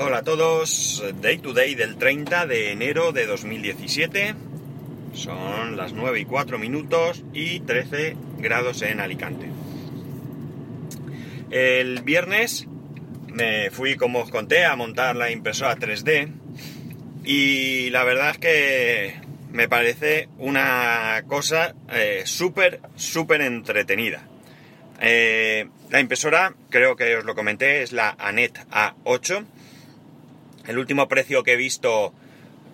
Hola a todos, Day to Day del 30 de enero de 2017. Son las 9 y 4 minutos y 13 grados en Alicante. El viernes me fui, como os conté, a montar la impresora 3D y la verdad es que me parece una cosa eh, súper, súper entretenida. Eh, la impresora, creo que os lo comenté, es la ANET A8. El último precio que he visto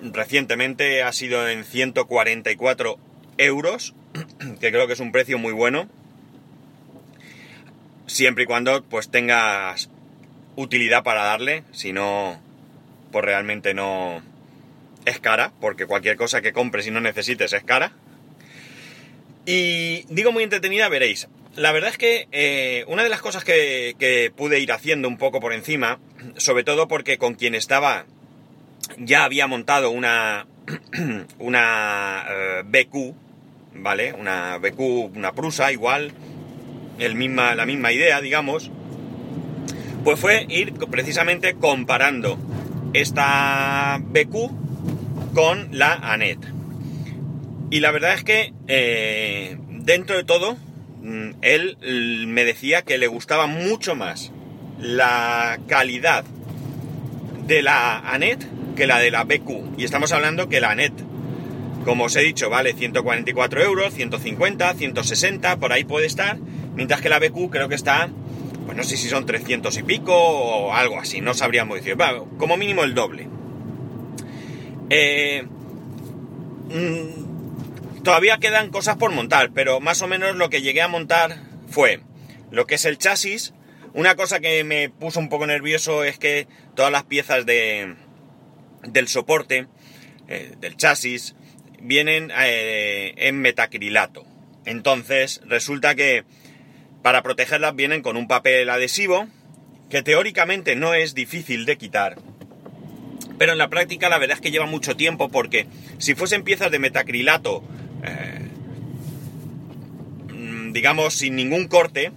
recientemente ha sido en 144 euros, que creo que es un precio muy bueno. Siempre y cuando pues tengas utilidad para darle, si no, pues realmente no es cara, porque cualquier cosa que compres y no necesites es cara. Y digo muy entretenida, veréis. La verdad es que eh, una de las cosas que, pude ir haciendo un poco por encima, sobre todo porque con quien estaba ya había montado una, una eh, BQ, ¿vale? Una BQ, una prusa igual, el misma, la misma idea, digamos, pues fue ir precisamente comparando esta BQ con la ANET. Y la verdad es que eh, dentro de todo, él me decía que le gustaba mucho más la calidad de la ANET que la de la BQ. Y estamos hablando que la ANET, como os he dicho, vale 144 euros, 150, 160, por ahí puede estar. Mientras que la BQ creo que está, pues no sé si son 300 y pico o algo así, no sabríamos decir. como mínimo el doble. Eh, mm, Todavía quedan cosas por montar, pero más o menos lo que llegué a montar fue lo que es el chasis. Una cosa que me puso un poco nervioso es que todas las piezas de, del soporte, eh, del chasis, vienen eh, en metacrilato. Entonces, resulta que para protegerlas vienen con un papel adhesivo que teóricamente no es difícil de quitar. Pero en la práctica la verdad es que lleva mucho tiempo porque si fuesen piezas de metacrilato eh, mm, digamos, sin ningún corte,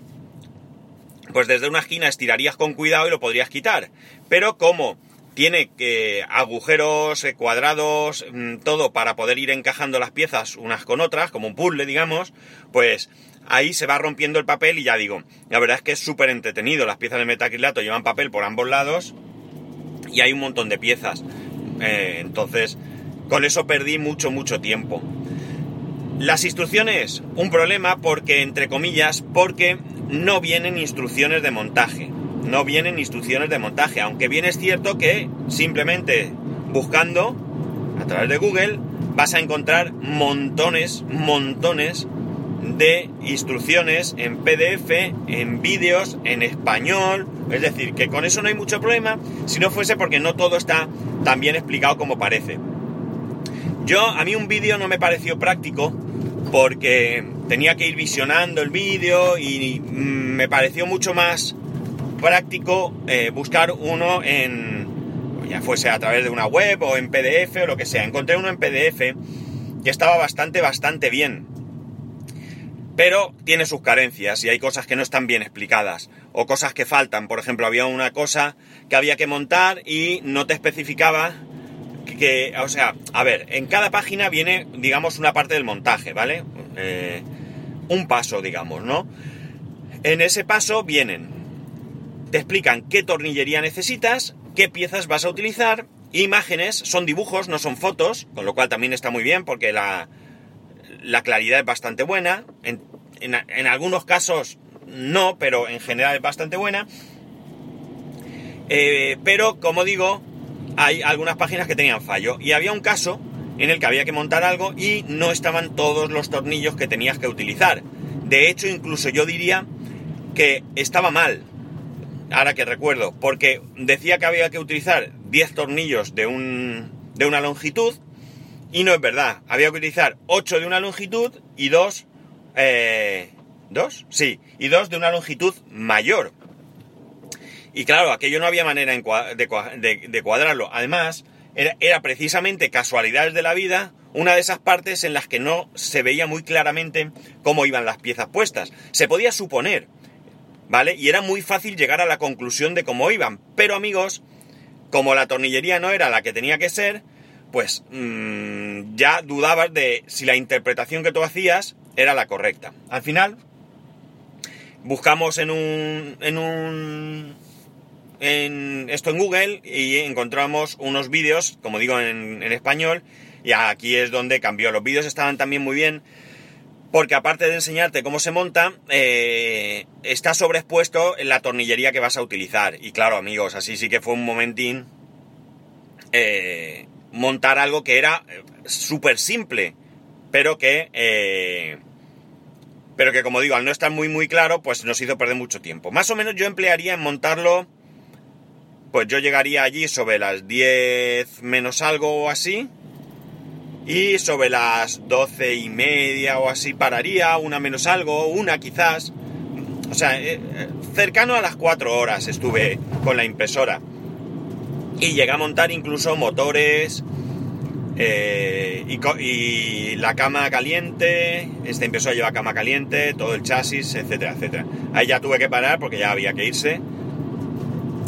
pues desde una esquina estirarías con cuidado y lo podrías quitar. Pero como tiene que agujeros eh, cuadrados, mm, todo para poder ir encajando las piezas unas con otras, como un puzzle, digamos, pues ahí se va rompiendo el papel y ya digo, la verdad es que es súper entretenido. Las piezas de metacrilato llevan papel por ambos lados y hay un montón de piezas. Eh, entonces, con eso perdí mucho, mucho tiempo. Las instrucciones, un problema porque, entre comillas, porque no vienen instrucciones de montaje. No vienen instrucciones de montaje, aunque bien es cierto que simplemente buscando a través de Google vas a encontrar montones, montones de instrucciones en PDF, en vídeos, en español. Es decir, que con eso no hay mucho problema si no fuese porque no todo está tan bien explicado como parece. Yo, a mí un vídeo no me pareció práctico porque tenía que ir visionando el vídeo y mm, me pareció mucho más práctico eh, buscar uno en, ya fuese a través de una web o en PDF o lo que sea. Encontré uno en PDF que estaba bastante, bastante bien. Pero tiene sus carencias y hay cosas que no están bien explicadas o cosas que faltan. Por ejemplo, había una cosa que había que montar y no te especificaba que, o sea, a ver, en cada página viene, digamos, una parte del montaje, ¿vale? Eh, un paso, digamos, ¿no? En ese paso vienen, te explican qué tornillería necesitas, qué piezas vas a utilizar, imágenes, son dibujos, no son fotos, con lo cual también está muy bien porque la, la claridad es bastante buena, en, en, algunos casos no, pero en general es bastante buena. Eh, pero, como digo, hay algunas páginas que tenían fallo. Y había un caso en el que había que montar algo y no estaban todos los tornillos que tenías que utilizar. De hecho, incluso yo diría que estaba mal. Ahora que recuerdo, porque decía que había que utilizar 10 tornillos de, un, de una longitud y no es verdad. Había que utilizar 8 de una longitud y 2... Eh, ¿Dos? Sí, y dos de una longitud mayor. Y claro, aquello no había manera de cuadrarlo. Además, era, precisamente casualidades de la vida una de esas partes en las que no se veía muy claramente cómo iban las piezas puestas. Se podía suponer, ¿vale? Y era muy fácil llegar a la conclusión de cómo iban. Pero amigos, como la tornillería no era la que tenía que ser, pues mm, ya dudabas de si la interpretación que tú hacías era la correcta. Al final, buscamos en un, en un, en esto en Google y encontramos unos vídeos, como digo en, español, y aquí es donde cambió. Los vídeos estaban también muy bien, porque aparte de enseñarte cómo se monta, eh, está sobreexpuesto en la tornillería que vas a utilizar. Y claro, amigos, así sí que fue un momentín eh, montar algo que era eh, súper simple, pero que... pero que como digo, al no estar muy muy claro, pues nos hizo perder mucho tiempo. Más o menos yo emplearía en montarlo, pues yo llegaría allí sobre las 10 menos algo o así, y sobre las doce y media o así pararía, una menos algo, una quizás. O sea, eh, eh, cercano a las cuatro horas estuve con la impresora. Y llegué a montar incluso motores eh, y, la cama caliente. Esta impresora lleva cama caliente, todo el chasis, etcétera, etcétera. Ahí ya tuve que parar porque ya había que irse.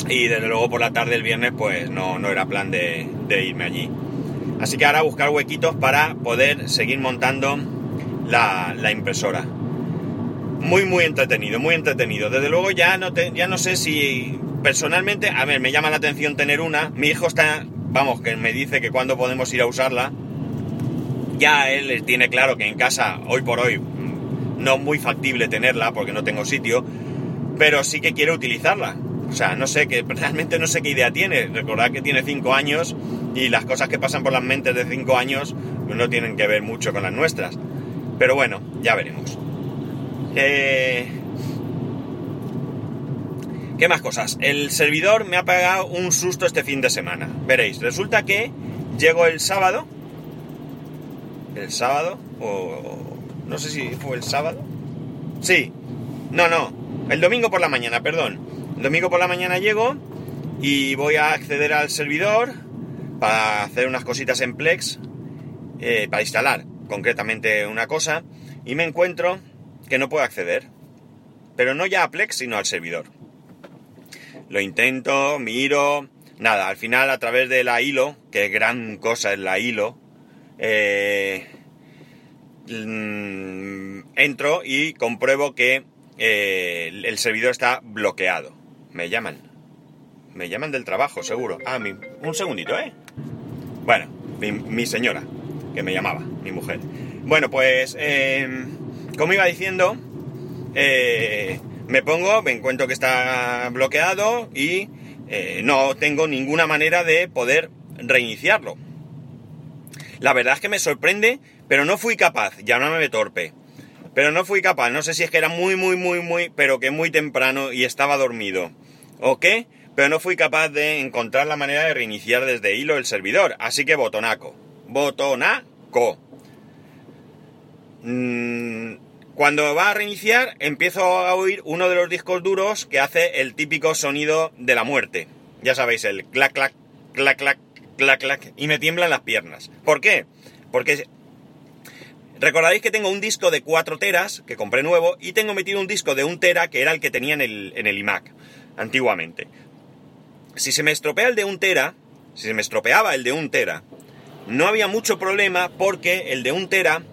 Y desde luego por la tarde del viernes pues no, no era plan de irme allí. Así que ahora buscar huequitos para poder seguir montando la, impresora. Muy, muy entretenido, muy entretenido. Desde luego ya no, ya no sé si personalmente, a ver, me llama la atención tener una. Mi hijo está, vamos, que me dice que cuando podemos ir a usarla. Ya él tiene claro que en casa, hoy por hoy, no es muy factible tenerla porque no tengo sitio, pero sí que quiere utilizarla. O sea, no sé, que realmente no sé qué idea tiene. Recordad que tiene 5 años y las cosas que pasan por las mentes de 5 años no tienen que ver mucho con las nuestras. Pero bueno, ya veremos. Eh, ¿Qué más cosas? El servidor me ha pegado un susto este fin de semana. Veréis, resulta que llego el sábado. El sábado, o. No sé si fue el sábado. Sí. No, no. El domingo por la mañana, perdón. Domingo por la mañana llego y voy a acceder al servidor para hacer unas cositas en Plex, eh, para instalar concretamente una cosa, y me encuentro que no puedo acceder. Pero no ya a Plex, sino al servidor. Lo intento, miro, nada, al final a través de la hilo, que gran cosa es la hilo, eh, mm, entro y compruebo que eh, el servidor está bloqueado. Me llaman. Me llaman del trabajo, seguro. Ah, un segundito, ¿eh? Bueno, mi, señora, que me llamaba, mi mujer. Bueno, pues, em, como iba diciendo, eh, me pongo, me encuentro que está bloqueado y eh, no tengo ninguna manera de poder reiniciarlo. La verdad es que me sorprende, pero no fui capaz, llamándome torpe. Pero no fui capaz, no sé si es que era muy, muy, muy, muy, pero que muy temprano y estaba dormido. ¿O qué? Pero no fui capaz de encontrar la manera de reiniciar desde hilo el servidor. Así que botonaco. Botonaco. Mm, cuando va a reiniciar, empiezo a oír uno de los discos duros que hace el típico sonido de la muerte. Ya sabéis, el clac, clac, clac, clac, clac, clac. Y me tiemblan las piernas. ¿Por qué? Porque Recordaréis que tengo un disco de 4 teras, que compré nuevo, y tengo metido un disco de 1 tera, que era el que tenía en el iMac, antiguamente. Si se me estropea el de 1 tera, si se me estropeaba el de 1 tera, no había mucho problema porque el de 1 tera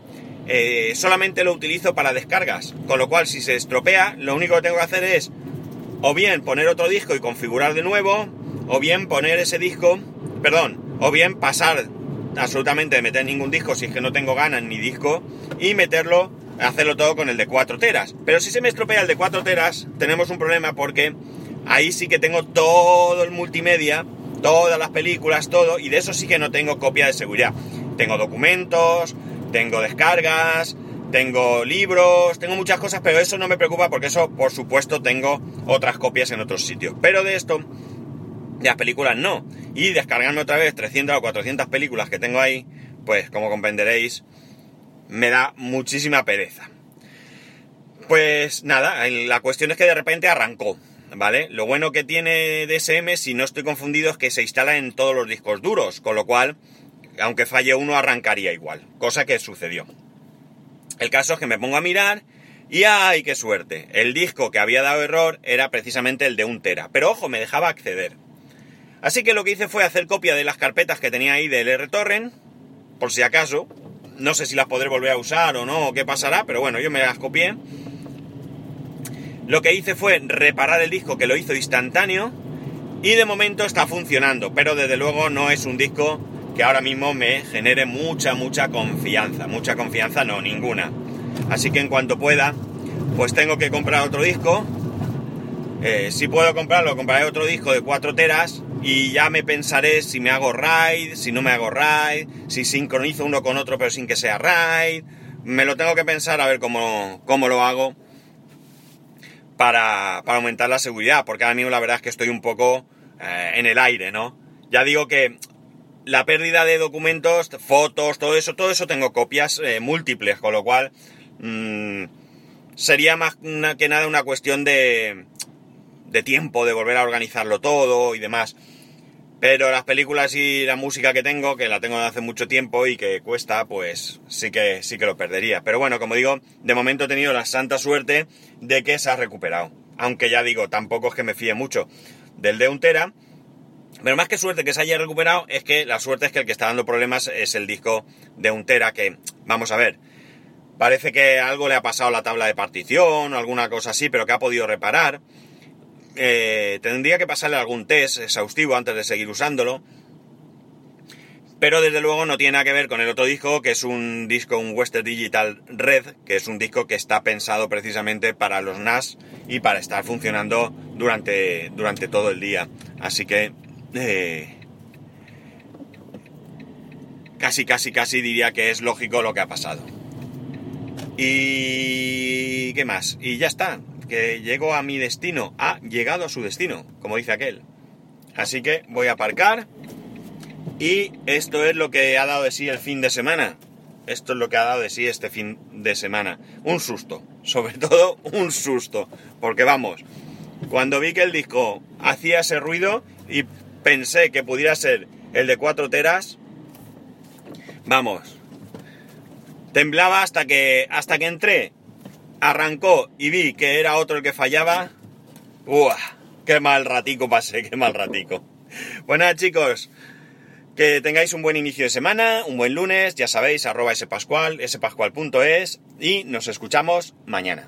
eh, solamente lo utilizo para descargas. Con lo cual, si se estropea, lo único que tengo que hacer es o bien poner otro disco y configurar de nuevo, o bien poner ese disco, perdón, o bien pasar absolutamente de meter ningún disco si es que no tengo ganas ni disco y meterlo, hacerlo todo con el de 4 teras. Pero si se me estropea el de 4 teras, tenemos un problema porque ahí sí que tengo todo el multimedia, todas las películas, todo, y de eso sí que no tengo copia de seguridad. Tengo documentos, tengo descargas, tengo libros, tengo muchas cosas, pero eso no me preocupa porque eso, por supuesto, tengo otras copias en otros sitios. Pero de esto las películas no. Y descargarme otra vez 300 o 400 películas que tengo ahí, pues como comprenderéis, me da muchísima pereza. Pues nada, la cuestión es que de repente arrancó, ¿vale? Lo bueno que tiene DSM, si no estoy confundido, es que se instala en todos los discos duros, con lo cual, aunque falle uno, arrancaría igual, cosa que sucedió. El caso es que me pongo a mirar y ¡ay, qué suerte! El disco que había dado error era precisamente el de un tera, pero ojo, me dejaba acceder. Así que lo que hice fue hacer copia de las carpetas que tenía ahí del RTorrent, por si acaso. No sé si las podré volver a usar o no, o qué pasará, pero bueno, yo me las copié. Lo que hice fue reparar el disco que lo hizo instantáneo y de momento está funcionando, pero desde luego no es un disco que ahora mismo me genere mucha, mucha confianza. Mucha confianza, no, ninguna. Así que en cuanto pueda, pues tengo que comprar otro disco. Eh, si puedo comprarlo, compraré otro disco de 4 teras y ya me pensaré si me hago RAID, si no me hago RAID, si sincronizo uno con otro pero sin que sea RAID. Me lo tengo que pensar a ver cómo, cómo lo hago para, para, aumentar la seguridad, porque ahora mismo la verdad es que estoy un poco eh, en el aire, ¿no? Ya digo que la pérdida de documentos, fotos, todo eso, todo eso tengo copias eh, múltiples, con lo cual mmm, sería más que nada una cuestión de, de tiempo, de volver a organizarlo todo y demás. Pero las películas y la música que tengo, que la tengo de hace mucho tiempo y que cuesta, pues sí que, sí que lo perdería. Pero bueno, como digo, de momento he tenido la santa suerte de que se ha recuperado. Aunque ya digo, tampoco es que me fíe mucho del de Untera. Pero más que suerte que se haya recuperado, es que la suerte es que el que está dando problemas es el disco de Untera, que, vamos a ver, parece que algo le ha pasado a la tabla de partición o alguna cosa así, pero que ha podido reparar. Eh, tendría que pasarle algún test exhaustivo antes de seguir usándolo. Pero desde luego no tiene nada que ver con el otro disco, que es un disco, un Western Digital Red, que es un disco que está pensado precisamente para los NAS y para estar funcionando durante, durante todo el día. Así que eh, casi, casi, casi diría que es lógico lo que ha pasado. Y... ¿qué más? Y ya está que llego a mi destino, ha llegado a su destino, como dice aquel. Así que voy a aparcar y esto es lo que ha dado de sí el fin de semana. Esto es lo que ha dado de sí este fin de semana. Un susto, sobre todo un susto, porque vamos, cuando vi que el disco hacía ese ruido y pensé que pudiera ser el de 4 teras, vamos, temblaba hasta que hasta que entré arrancó y vi que era otro el que fallaba, ¡Uah! ¡Qué mal ratico pasé! ¡Qué mal ratico! Bueno chicos, que tengáis un buen inicio de semana, un buen lunes, ya sabéis, arroba spascual, spascual.es y nos escuchamos mañana.